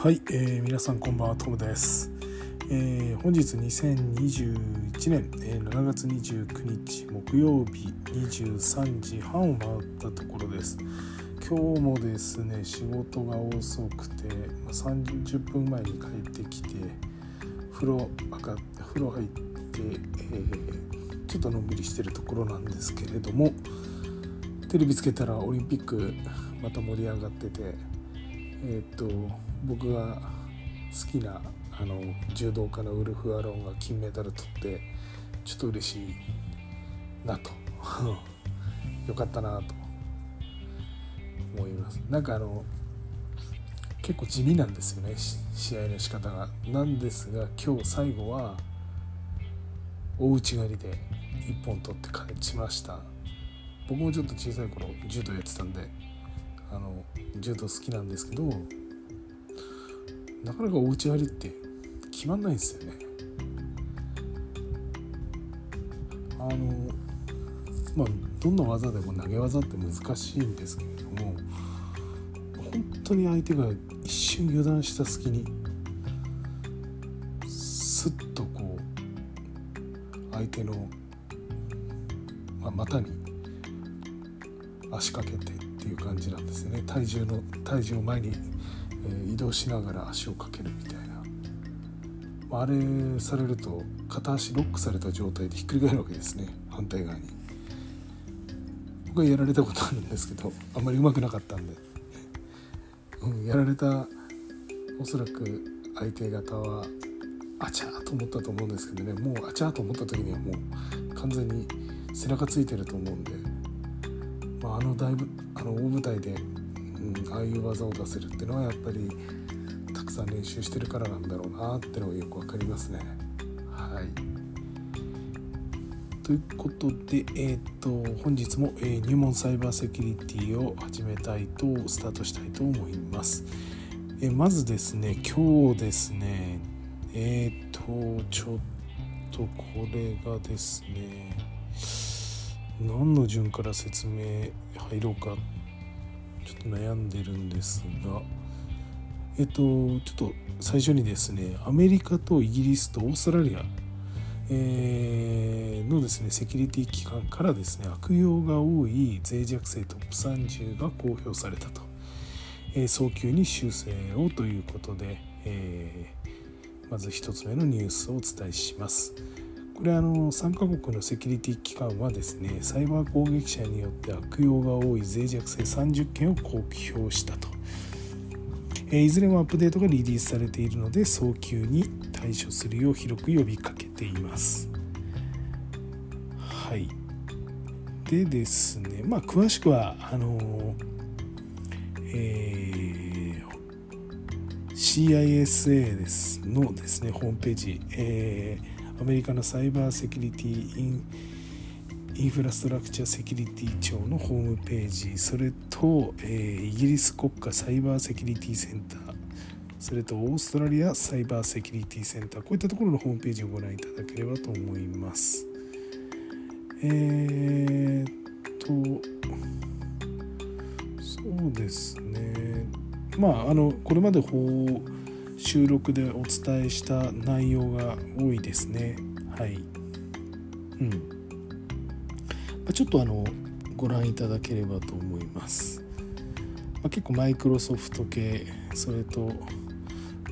はい、えー、皆さんこんばんはトムです、えー、本日2021年、えー、7月29日木曜日23時半を回ったところです。今日もですね仕事が遅くて、ま、30分前に帰ってきて風呂上がって風呂入って、えー、ちょっとのんびりしてるところなんですけれどもテレビつけたらオリンピックまた盛り上がっててえっ、と僕が好きなあの柔道家のウルフ・アロンが金メダル取ってちょっと嬉しいなと。よかったなと思います。なんかあの結構地味なんですよね試合の仕方が。なんですが今日最後は大内刈りで1本取って勝ちました。僕もちょっと小さい頃柔道やってたんであの柔道好きなんですけどなかなかお家割りって決まんないんですよね。あのまあどんな技でも投げ技って難しいんですけれども本当に相手が一瞬油断した隙にスッとこう相手の、まあ、股に足掛けてていう感じなんですよね。体重の体重を前に、え、移動しながら足をかけるみたいな、まあ、あれされると片足ロックされた状態でひっくり返るわけですね。反対側に。僕はやられたことあるんですけどあんまりうまくなかったんで、うん、やられたおそらく相手方はあちゃーと思ったと思うんですけどね。もうあちゃーと思った時にはもう完全に背中ついてると思うんで。まあ、あの大あの大舞台で、うん、ああいう技を出せるっていうのはやっぱりたくさん練習してるからなんだろうなってのがよく分かりますね。はいということで、えー、と本日も、えー、入門サイバーセキュリティを始めたいとスタートしたいと思います。えー、まずですね今日ですねえっ、とちょっとこれがですね何の順から説明入ろうかちょっと悩んでるんですがえっとちょっと最初にですねアメリカとイギリスとオーストラリア、えー、のですねセキュリティ機関からですね悪用が多い脆弱性トップ30が公表されたと、えー、早急に修正をということで、えー、まず1つ目のニュースをお伝えします。これあの3カ国のセキュリティ機関はですねサイバー攻撃者によって悪用が多い脆弱性30件を公表したと、えいずれもアップデートがリリースされているので早急に対処するよう広く呼びかけています。はい。でですねまあ詳しくはあのえー、CISA ですのですねホームページ、えーアメリカのサイバーセキュリティインインフラストラクチャーセキュリティ庁のホームページそれと、えー、イギリス国家サイバーセキュリティセンターそれとオーストラリアサイバーセキュリティセンターこういったところのホームページをご覧いただければと思います。えー、っとそうですね。まああのこれまで法収録でお伝えした内容が多いですね。はい。うん、まあ、ちょっとあのご覧いただければと思います、まあ、結構マイクロソフト系それと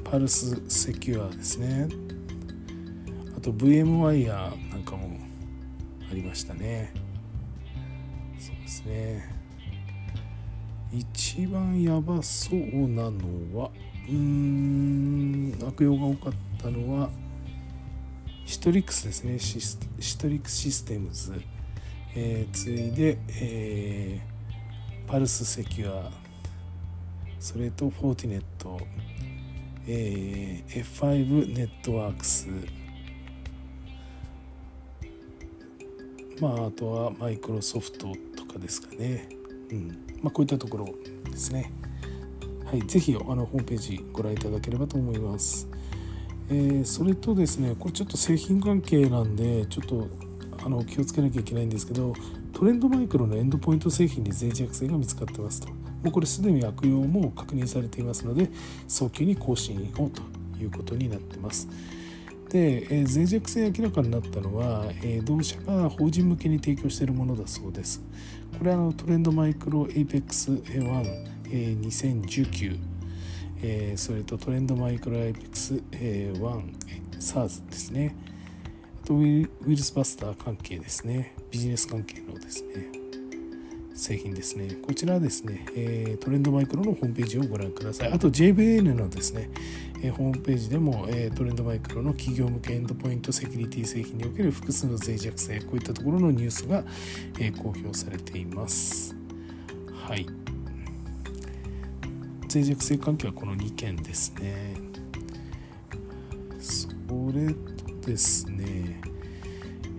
パルスセキュアですね。あと VMwire なんかもありましたね。そうですね。一番やばそうなのはうん悪用が多かったのはシトリックスですね。シシトリックスシステムズ、えー、次いで、えー、パルスセキュア。それとフォーティネット、えー、F5 ネットワークス。まああとはマイクロソフトとかですかね、うん。まあ、こういったところですね。はい、ぜひあのホームページご覧いただければと思います。えー、それとですね、これちょっと製品関係なんで、ちょっとあの気をつけなきゃいけないんですけど、トレンドマイクロのエンドポイント製品に脆弱性が見つかってますともうこれすでに悪用も確認されていますので早急に更新をということになってますで、えー、脆弱性明らかになったのは、えー、同社が法人向けに提供しているものだそうです。これはのトレンドマイクロ APEX1、えー、2019えー、それとトレンドマイクロアイペックス、えー、1 SARS ですね。とウイルスバスター関係ですね。ビジネス関係のですね。製品ですね。こちらはですね、えー、トレンドマイクロのホームページをご覧ください。あと JVN のですね、え、ホームページでも、え、トレンドマイクロの企業向けエンドポイントセキュリティ製品における複数の脆弱性こういったところのニュースが、え、公表されています。はい。脆弱性関係はこの2件ですね。それとですね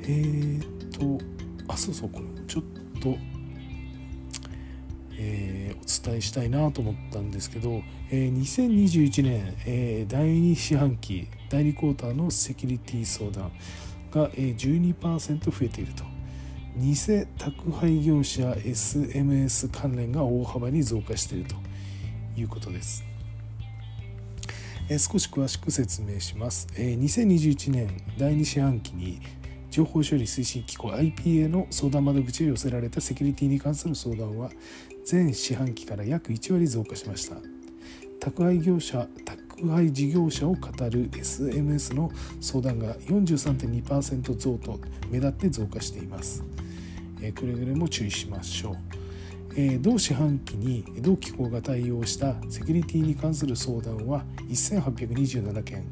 えーとあそうそうこれちょっとえー、お伝えしたいなと思ったんですけど、えー、2021年、えー、第2四半期第2クォーターのセキュリティ相談が、えー、12%増えていると偽宅配業者 SMS 関連が大幅に増加しているということです。え少し詳しく説明します。え2021年第2四半期に情報処理推進機構 IPA の相談窓口へ寄せられたセキュリティに関する相談は全四半期から約1割増加しました。宅配業者宅配事業者を語る SMS の相談が43.2%増と目立って増加しています。くれぐれも注意しましょう。え同四半期に同機構が対応したセキュリティに関する相談は1827件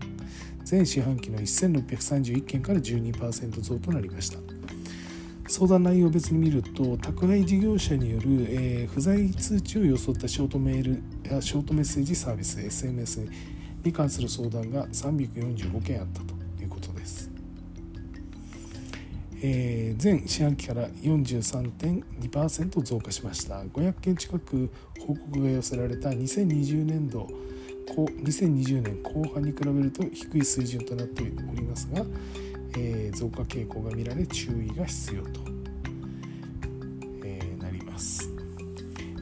全四半期の1631件から12%増となりました相談内容別に見ると宅配事業者による、えー、不在通知を装ったショートメールやショートメッセージサービス SMS に関する相談が345件あったということです。えー、前四半期から43.2%増加しました。500件近く報告が寄せられた2020年度2020年後半に比べると低い水準となっておりますが、えー、増加傾向が見られ注意が必要と、えー、なります。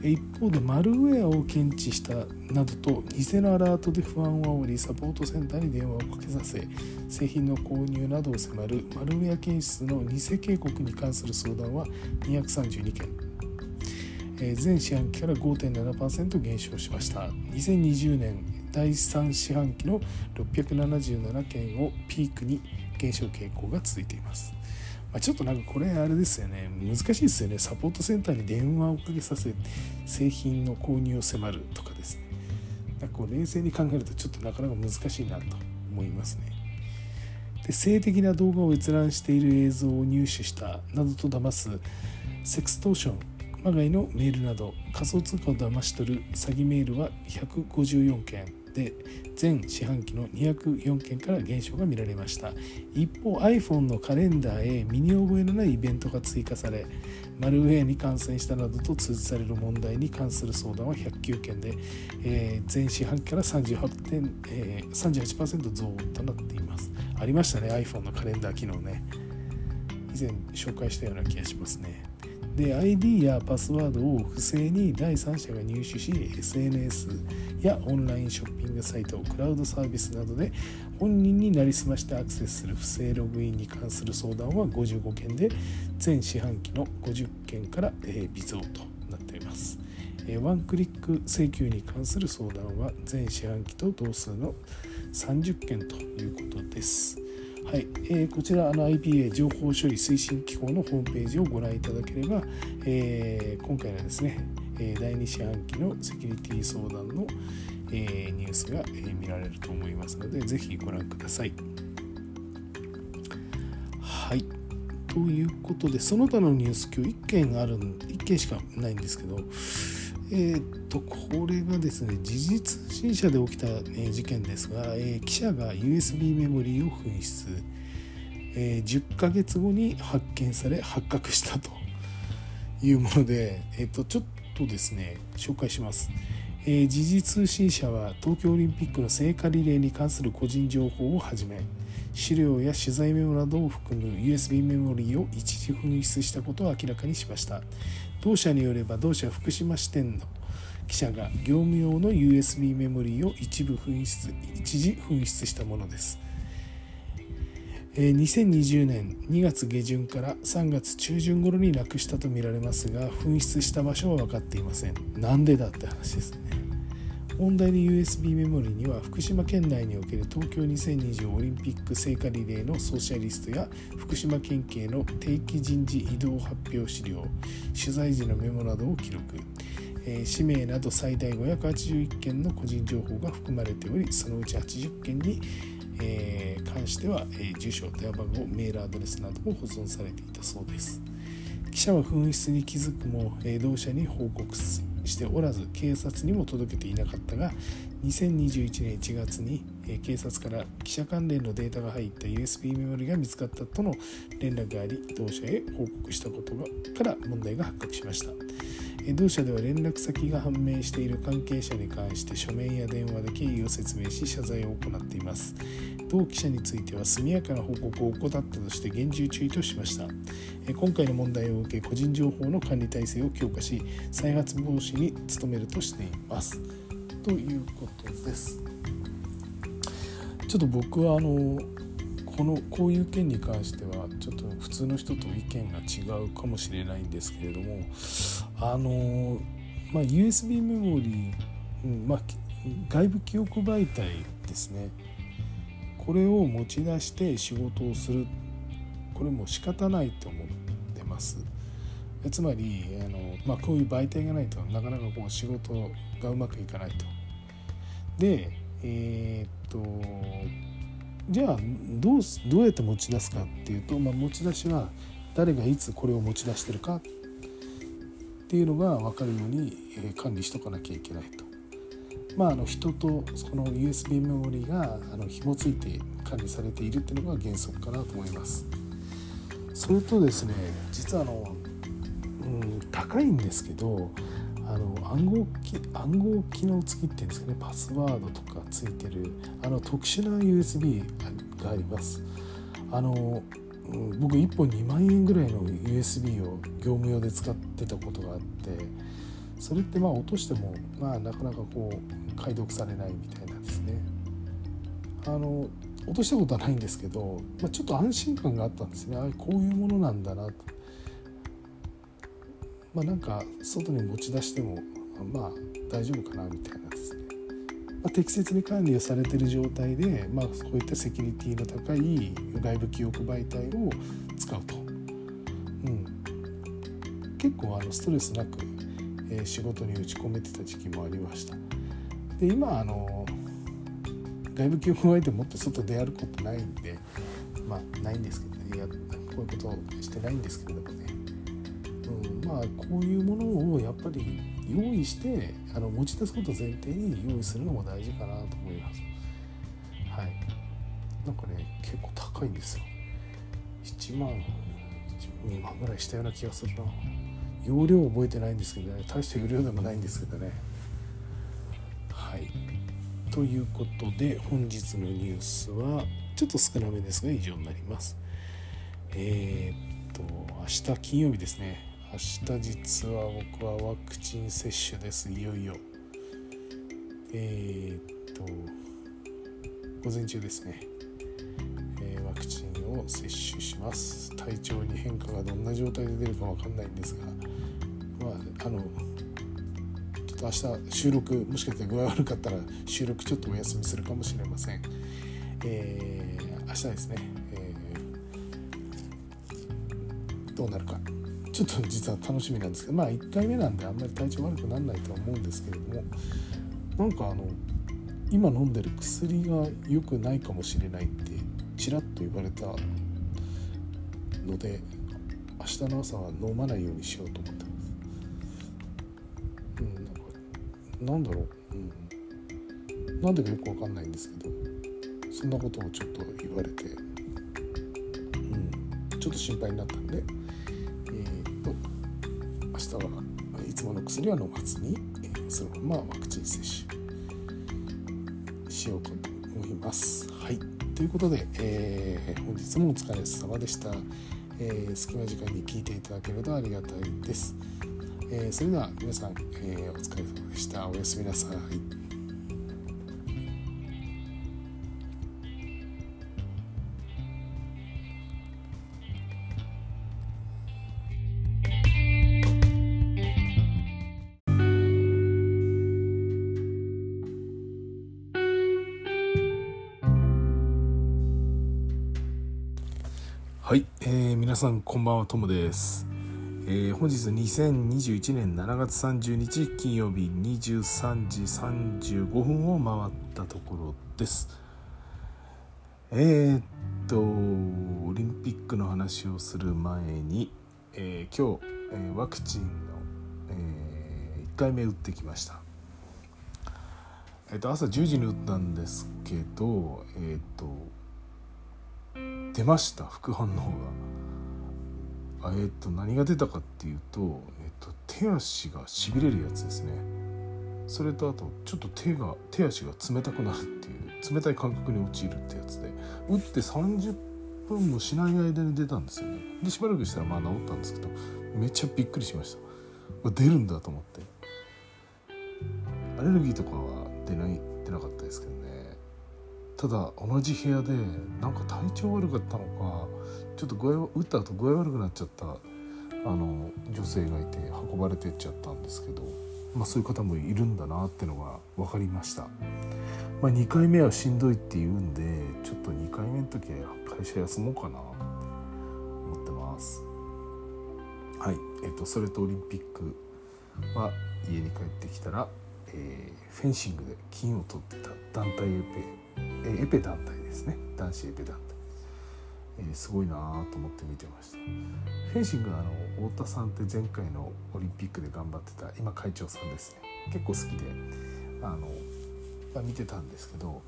一方でマルウェアを検知したなどと偽のアラートで不安を煽りサポートセンターに電話をかけさせ製品の購入などを迫るマルウェア検出の偽警告に関する相談は232件。全四半期から5.7%減少しました。2020年第3四半期の677件をピークに減少傾向が続いています。まあ、ちょっとなんかこれあれですよね。難しいですよね。サポートセンターに電話をかけさせ製品の購入を迫るとかですね。なんかこう冷静に考えるとちょっとなかなか難しいなと思いますね。で性的な動画を閲覧している映像を入手したなどと騙すセクストーションまがいのメールなど仮想通貨を騙し取る詐欺メールは154件。で全四半期の204件から減少が見られました。一方 iPhone のカレンダーへ身に覚えのないイベントが追加されマルウェアに感染したなどと通知される問題に関する相談は109件で、えー、全四半期から38点、えー、38%増となっています。ありましたね iPhone のカレンダー機能ね。以前紹介したような気がしますね。で ID やパスワードを不正に第三者が入手し SNS やオンラインショッピングサイトクラウドサービスなどで本人になりすましてアクセスする不正ログインに関する相談は55件で全四半期の50件からえ微増となっています。えワンクリック請求に関する相談は全四半期と同数の30件ということです。はい、えー、こちらの IPA 情報処理推進機構のホームページをご覧いただければ、えー、今回のですね、え第2四半期のセキュリティ相談の、えニュースが、え見られると思いますので、ぜひご覧ください。はい。ということで、その他のニュース、今日1件ある、1件しかないんですけど、えー、っとこれがですね時事通信社で起きた、え事件ですが、えー、記者が USB メモリーを紛失、えー、10ヶ月後に発見され発覚したというもので、えー、っとちょっとですね紹介します。えー、時事通信社は東京オリンピックの聖火リレーに関する個人情報をはじめ資料や取材メモなどを含む USB メモリーを一時紛失したことを明らかにしました同社によれば同社福島支店の記者が業務用の USB メモリーを一部紛失一時紛失したものです。2020年2月下旬から3月中旬頃になくしたとみられますが紛失した場所は分かっていません。なんでだって話ですね。問題の USB メモリには福島県内における東京2020オリンピック聖火リレーのソーシャリストや福島県警の定期人事異動発表資料取材時のメモなどを記録。えー、氏名など最大581件の個人情報が含まれておりそのうち80件に、えー、関しては、えー、住所電話番号メールアドレスなども保存されていたそうです。記者は紛失に気づくも、え、同社に報告する。しておらず警察にも届けていなかったが2021年1月に、警察から記者関連のデータが入った USB メモリが見つかったとの連絡があり同社へ報告したことから問題が発覚しました。同社では連絡先が判明している関係者に関して書面や電話で経緯を説明し謝罪を行っています。同記者については速やかな報告を怠ったとして厳重注意としました。今回の問題を受け個人情報の管理体制を強化し再発防止に努めるとしています。ということです。ちょっと僕はあのこのこういう件に関してはちょっと普通の人と意見が違うかもしれないんですけれどもあのまあ、USB メモリー、うんまあ、外部記憶媒体ですね。これを持ち出して仕事をする。これも仕方ないと思ってます。つまりあの、まあ、こういう媒体がないとなかなかこう仕事がうまくいかないと。でえー、っとじゃあどうどうやって持ち出すかっていうと、まあ、持ち出しは誰がいつこれを持ち出してるかっていうのが分かるように管理しとかなきゃいけないと。まあ、あの人とその USB メモリがあの紐付いて管理されているっていうのが原則かなと思います。それとですね実はあの、うん、高いんですけどあの暗号機暗号機能付きっていうんですかねパスワードとかついてるあの特殊な USB があります。あの僕1本2万円ぐらいの USB を業務用で使ってたことがあってそれってまあ落としてもまあなかなかこう解読されないみたいなんですね。あの落としたことはないんですけど、まあ、ちょっと安心感があったんですねあこういうものなんだなと。まあなんか外に持ち出してもまあ大丈夫かなみたいなですね。まあ、適切に管理をされている状態で、まあ、こういったセキュリティの高い外部記憶媒体を使うと、うん、結構あのストレスなく、えー、仕事に打ち込めてた時期もありました。で今あの外部記憶媒体持って外出歩くことないんでまあないんですけどね。やこういうことしてないんですけれどもね、うん、まあこういうものをやっぱり用意してあの持ち出すこと前提に用意するのも大事かなと思います。はい。なんかね結構高いんですよ。1万2万ぐらいしたような気がするな。容量覚えてないんですけどね。大した容量でもないんですけどね。はい。ということで本日のニュースはちょっと少なめですが以上になります。えー、っと明日金曜日ですね。明日実は僕はワクチン接種です。いよいよ。えー、っと午前中ですね、を接種します。体調に変化がどんな状態で出るか分かんないんですがまああのちょっと明日収録もしかして具合悪かったら収録ちょっとお休みするかもしれません。えー、明日ですね、えー、どうなるか。ちょっと実は楽しみなんですけどまあ1回目なんであんまり体調悪くならないとは思うんですけれどもなんかあの今飲んでる薬が良くないかもしれないってちらっと言われたので明日の朝は飲まないようにしようと思ってます。うん、なんかなんだろう、うん、なんでかよくわかんないんですけどそんなことをちょっと言われて、うん、ちょっと心配になったんでえー、っと明。日はいつもの薬は飲まずに、えー、そのままワクチン接種しようと思います。はいということで、えー、本日もお疲れ様でした、えー、隙間時間に聞いていただけるとありがたいです、えー、それでは皆さん、えお疲れ様でした。おやすみなさいはい、皆さんこんばんはトムです、えー、本日2021年7月30日金曜日23時35分を回ったところです。えー、っとオリンピックの話をする前に、えー、今日、え、ワクチンの、えー、1回目打ってきました。えっと朝10時に打ったんですけどえっと出ました副反応が。えっ、と何が出たかっていうと,、えっと手足がしびれるやつですね。それとあとちょっと手が手足が冷たくなるっていう冷たい感覚に陥るってやつで打って30分もしない間に出たんですよね。でしばらくしたらまあ治ったんですけどめっちゃびっくりしました。出るんだと思って。アレルギーとかは出ない出なかったですけどね。ただ同じ部屋でなんか体調悪かったのかちょっと具合打った後具合悪くなっちゃったあの女性がいて運ばれてっちゃったんですけど、まあ、そういう方もいるんだなってのが分かりました、まあ、2回目はしんどいって言うんでちょっと2回目の時は会社休もうかな思ってます。はい。えっ、とそれとオリンピックは家に帰ってきたら、えー、フェンシングで金を取ってた団体エペえエペ団体ですね。男子エペ団体、え、すごいなと思って見てました。フェンシングはあの太田さんって前回のオリンピックで頑張ってた今会長さんですね。結構好きであの、ま、見てたんですけど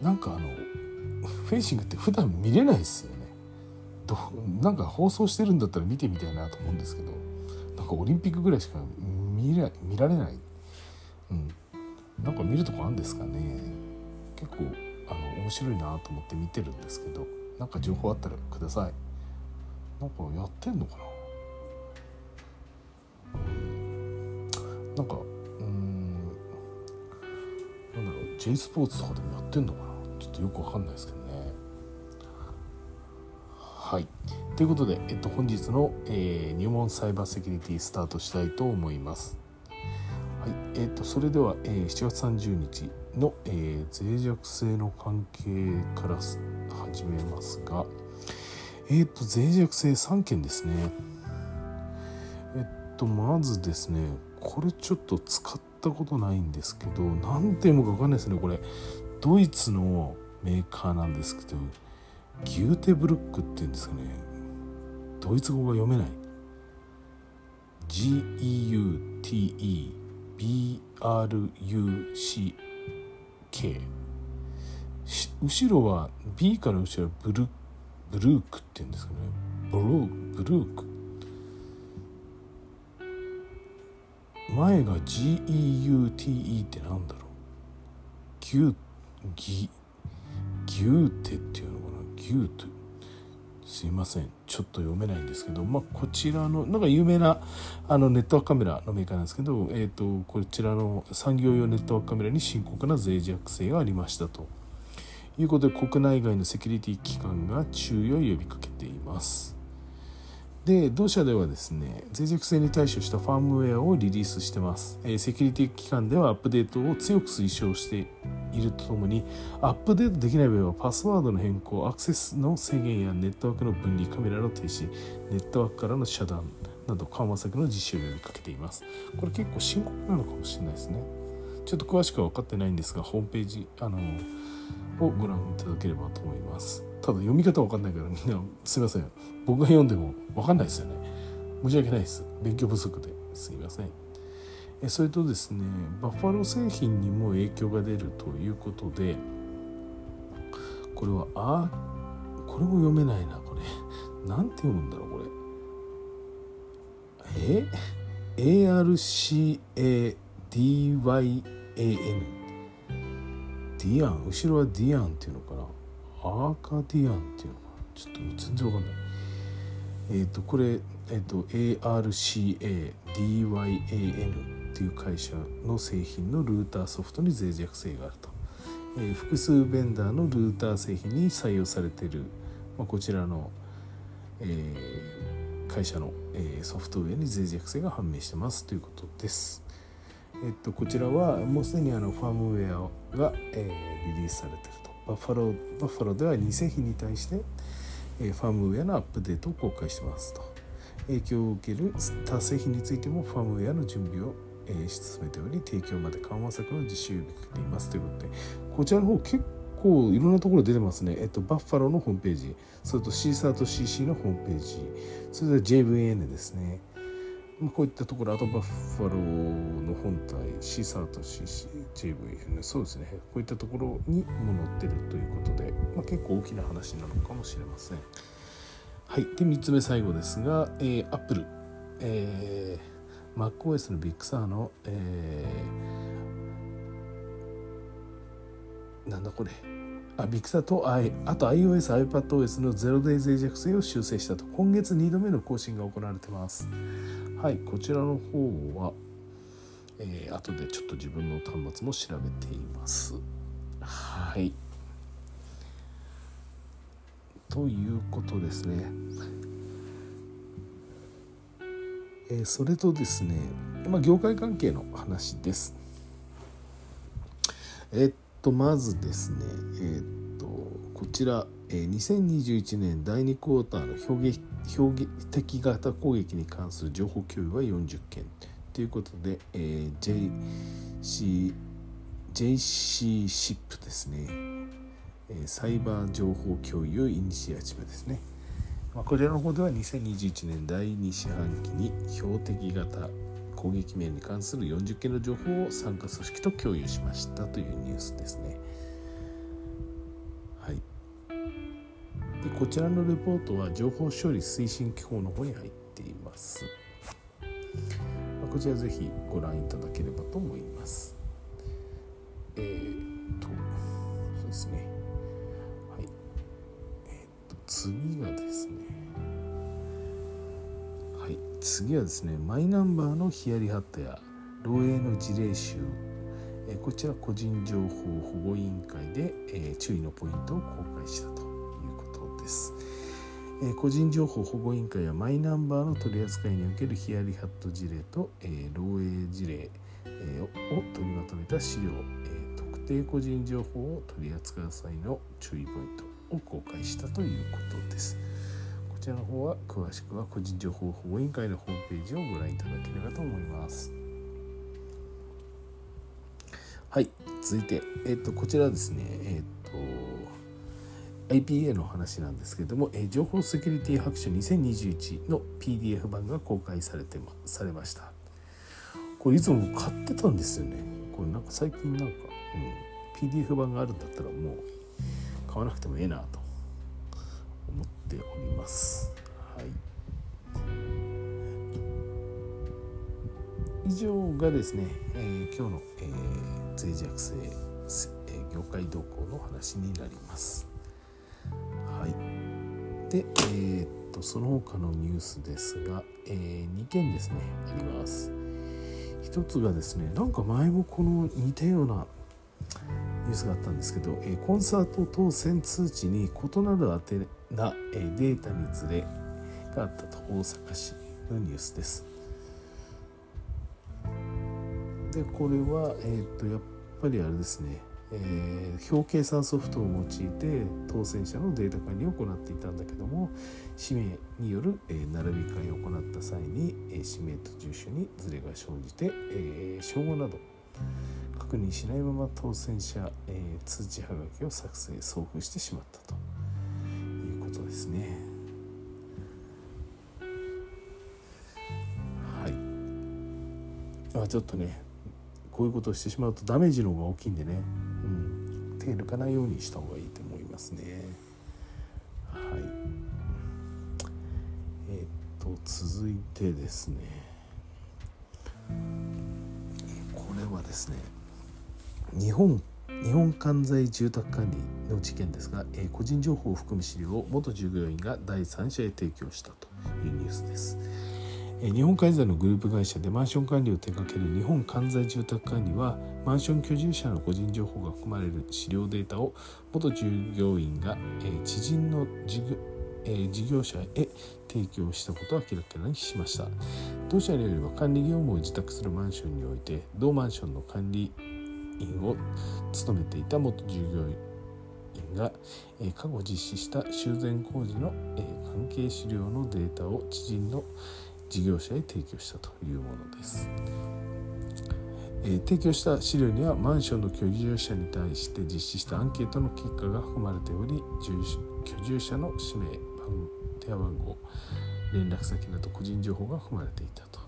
なんかあのフェンシングって普段見れないですよね。どなんか放送してるんだったら見てみたいなと思うんですけどなんかオリンピックぐらいしか見ら見られない、うん、なんか見るとこあるんですかね。結構あの面白いなと思って見てるんですけど。なんか情報あったらください。なんかやってんのかな？うんなんかうん。なんだろう。J スポーツとかでもやってんのかな？ちょっとよくわかんないですけどね。はい。ということで、えっと、本日の、えー、入門サイバーセキュリティスタートしたいと思います。はい。えーと、それでは、えー、7月30日の、えー、脆弱性の関係から始めますが、えっ、ー、と脆弱性3件ですね。えっとまずですねこれちょっと使ったことないんですけど何て読むか分かんないですねこれ。ドイツのメーカーなんですけどギューテブルックっていうんですかね。ドイツ語が読めない。GEUTE BRUCK 後ろは B から後ろはブルブルークって言うんですかね。ブルーブルーク。前が GEUTE ってなんだろう。ギュギギューテっていうのかな。ギューテすいません。ちょっと読めないんですけど、まあ、こちらのなんか有名なあのネットワークカメラのメーカーなんですけど、えーと、こちらの産業用ネットワークカメラに深刻な脆弱性がありましたと。いうことで国内外のセキュリティ機関が注意を呼びかけています。で同社ではですね脆弱性に対処したファームウェアをリリースしてます、え、セキュリティ機関ではアップデートを強く推奨しているとともにアップデートできない場合はパスワードの変更アクセスの制限やネットワークの分離カメラの停止ネットワークからの遮断など緩和策の実施を呼びかけています。これ結構深刻なのかもしれないですね。ちょっと詳しくは分かってないんですがホームページあのをご覧いただければと思います。ただ読み方わかんないからみんなすいません。僕が読んでもわかんないですよね。申し訳ないです。勉強不足で。すいません。えそれとですねバッファロー製品にも影響が出るということでこれはあこれも読めないなこれ。なんて読むんだろうこれ。え？ARCA DYAN ディアン後ろはディアンっていうのかな？アーカディアンっていうのかな？ちょっと全然わかんない。えっ、ー、とこれ、えーと、ARCADYAN っていう会社の製品のルーターソフトに脆弱性があると、えー、複数ベンダーのルーター製品に採用されている、まあ、こちらの、えー、会社の、えー、ソフトウェアに脆弱性が判明してますということです。えっと、こちらはもうすでにあのファームウェアが、えー、リリースされていると。バッファローバッファローでは2製品に対して、えー、ファームウェアのアップデートを公開してますと。影響を受ける他製品についてもファームウェアの準備を、えー、進めており提供まで緩和策の実施を呼びかけていますということでこちらの方結構いろんなところ出てますね、えっと、バッファローのホームページそれとシーサーと CC のホームページそれで JVN ですね。まあこういったところあとバッファローの本体シーサーと CCJVN そうですね。こういったところにも載ってるということで、まあ、結構大きな話なのかもしれません。はい。で3つ目最後ですが、えー、Apple、えー、MacOS のビッグサーの、えー、なんだこれ。あビッグサーとああと iOS、iPadOS のゼロデイ脆弱性を修正したと。今月2度目の更新が行われてます。はいこちらの方は、えー、後でちょっと自分の端末も調べています。はい。ということですね。えー、それとですね、まあ、業界関係の話です。えっとまずですねえっとこちら、えー、2021年第2クォーターの表現標的型攻撃に関する情報共有は40件ということで、えー、JC JC シップですね、えー、サイバー情報共有イニシアチブですね、まあ、こちらの方では2021年第2四半期に標的型攻撃面に関する40件の情報を参加組織と共有しましたというニュースですね。でこちらのレポートは情報処理推進機構の方に入っています。まこちらぜひご覧いただければと思います。えー、っと、そうですね。はい。えー、っと、次がですね。はい。次はですね、マイナンバーのヒヤリハットや漏洩の事例集こちら個人情報保護委員会で注意のポイントを公開した。え、個人情報保護委員会はマイナンバーの取り扱いにおけるヒヤリハット事例と、え、漏洩事例、え、を取りまとめた資料、え、特定個人情報を取り扱う際の注意ポイントを公開したということです。こちらの方は詳しくは個人情報保護委員会のホームページをご覧いただければと思います。はい、続いて、えっ、とこちらですね、えっ、と IPA の話なんですけれども、えー、情報セキュリティ白書2021の PDF 版が公開されて、ま、されました。これいつも買ってたんですよね。これなんか最近なんか、うん、PDF 版があるんだったらもう買わなくてもええなと思っております。はい。以上がですね、えー、今日の、えー、脆弱性、えー、業界動向の話になります。で、えー、っとその他のニュースですが、えー、2件ですねあります。一つがですねなんか前もこの似たようなニュースがあったんですけど、えー、コンサート当選通知に異なる宛な、えー、データにずれがあったと大阪市のニュースです。でこれはえっ、とやっぱりあれですねえー、表計算ソフトを用いて当選者のデータ管理を行っていたんだけども氏名による、えー、並び替えを行った際に、えー、氏名と住所にズレが生じて、えー、称号など確認しないまま当選者、えー、通知はがきを作成送付してしまったと。いうことですね。はい、あちょっとねこういうことをしてしまうとダメージの方が大きいんでね。手抜かないようにした方がいいと思いますね。はい。え、っと続いてですねこれはですね日本日本関西住宅管理の事件ですが、え個人情報を含む資料を元従業員が第三者へ提供したというニュースです。日本関西のグループ会社でマンション管理を手掛ける日本関西住宅管理はマンション居住者の個人情報が含まれる資料データを元従業員が、知人の事業事業者へ提供したことを明らかにしました。同社によれば管理業務を自宅するマンションにおいて同マンションの管理員を務めていた元従業員が、過去実施した修繕工事の、関係資料のデータを知人の事業者へ提供したというものです。え提供した資料にはマンションの居住者に対して実施したアンケートの結果が含まれており居住者の氏名電話番号連絡先など個人情報が含まれていたと、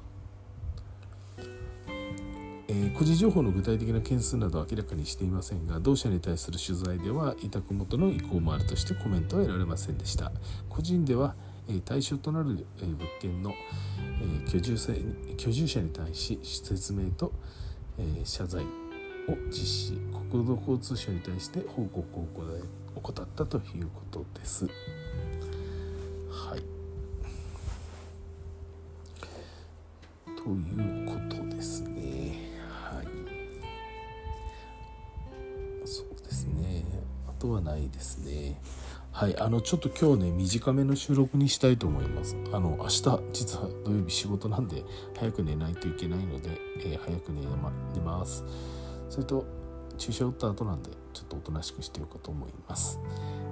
えー、個人情報の具体的な件数などは明らかにしていませんが同社に対する取材では委託元の意向もあるとしてコメントは得られませんでした個人では対象となる物件の居住者に対し説明と謝罪を実施。国土交通省に対して報告を怠ったということです。はい。ということですね。はい。そうですね。あとはないですね。はいあのちょっと今日ね短めの収録にしたいと思います。あの明日実は土曜日仕事なんで早く寝ないといけないので、えー、早く寝,、ま、寝ます。それと注射打った後なんでちょっとおとなしくしてようかと思います。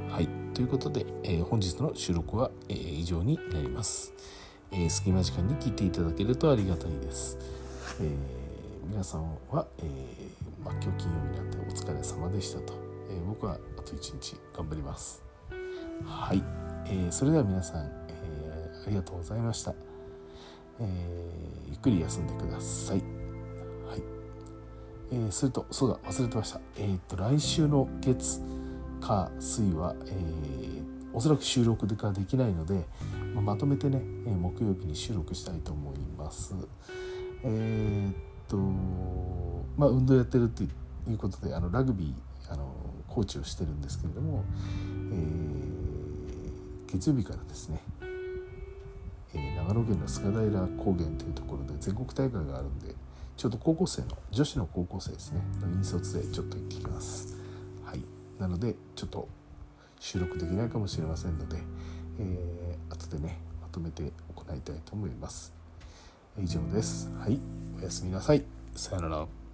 はいということで、えー、本日の収録は、えー、以上になります、えー、隙間時間に聞いていただけるとありがたいです、え、皆さんは、えーまあ、今日金曜日なんでお疲れ様でしたと、え、僕はあと一日頑張ります。はい、えー、それでは皆さん、えー、ありがとうございました、えー、ゆっくり休んでください。はい。えー、それとそうだ忘れてました。えっ、と来週の月火水は、えー、おそらく収録ができないので、まあ、まとめてね、木曜日に収録したいと思います。えー、っとまあ運動やってるっていうことであのラグビーあのコーチをしてるんですけれども、えー、月曜日からですね、えー、長野県の菅平高原というところで全国大会があるんでちょっと高校生の女子の高校生ですねの引率でちょっと行ってきます。はい。なのでちょっと収録できないかもしれませんので、えー、後でねまとめて行いたいと思います。以上です。はい。おやすみなさい。さよなら。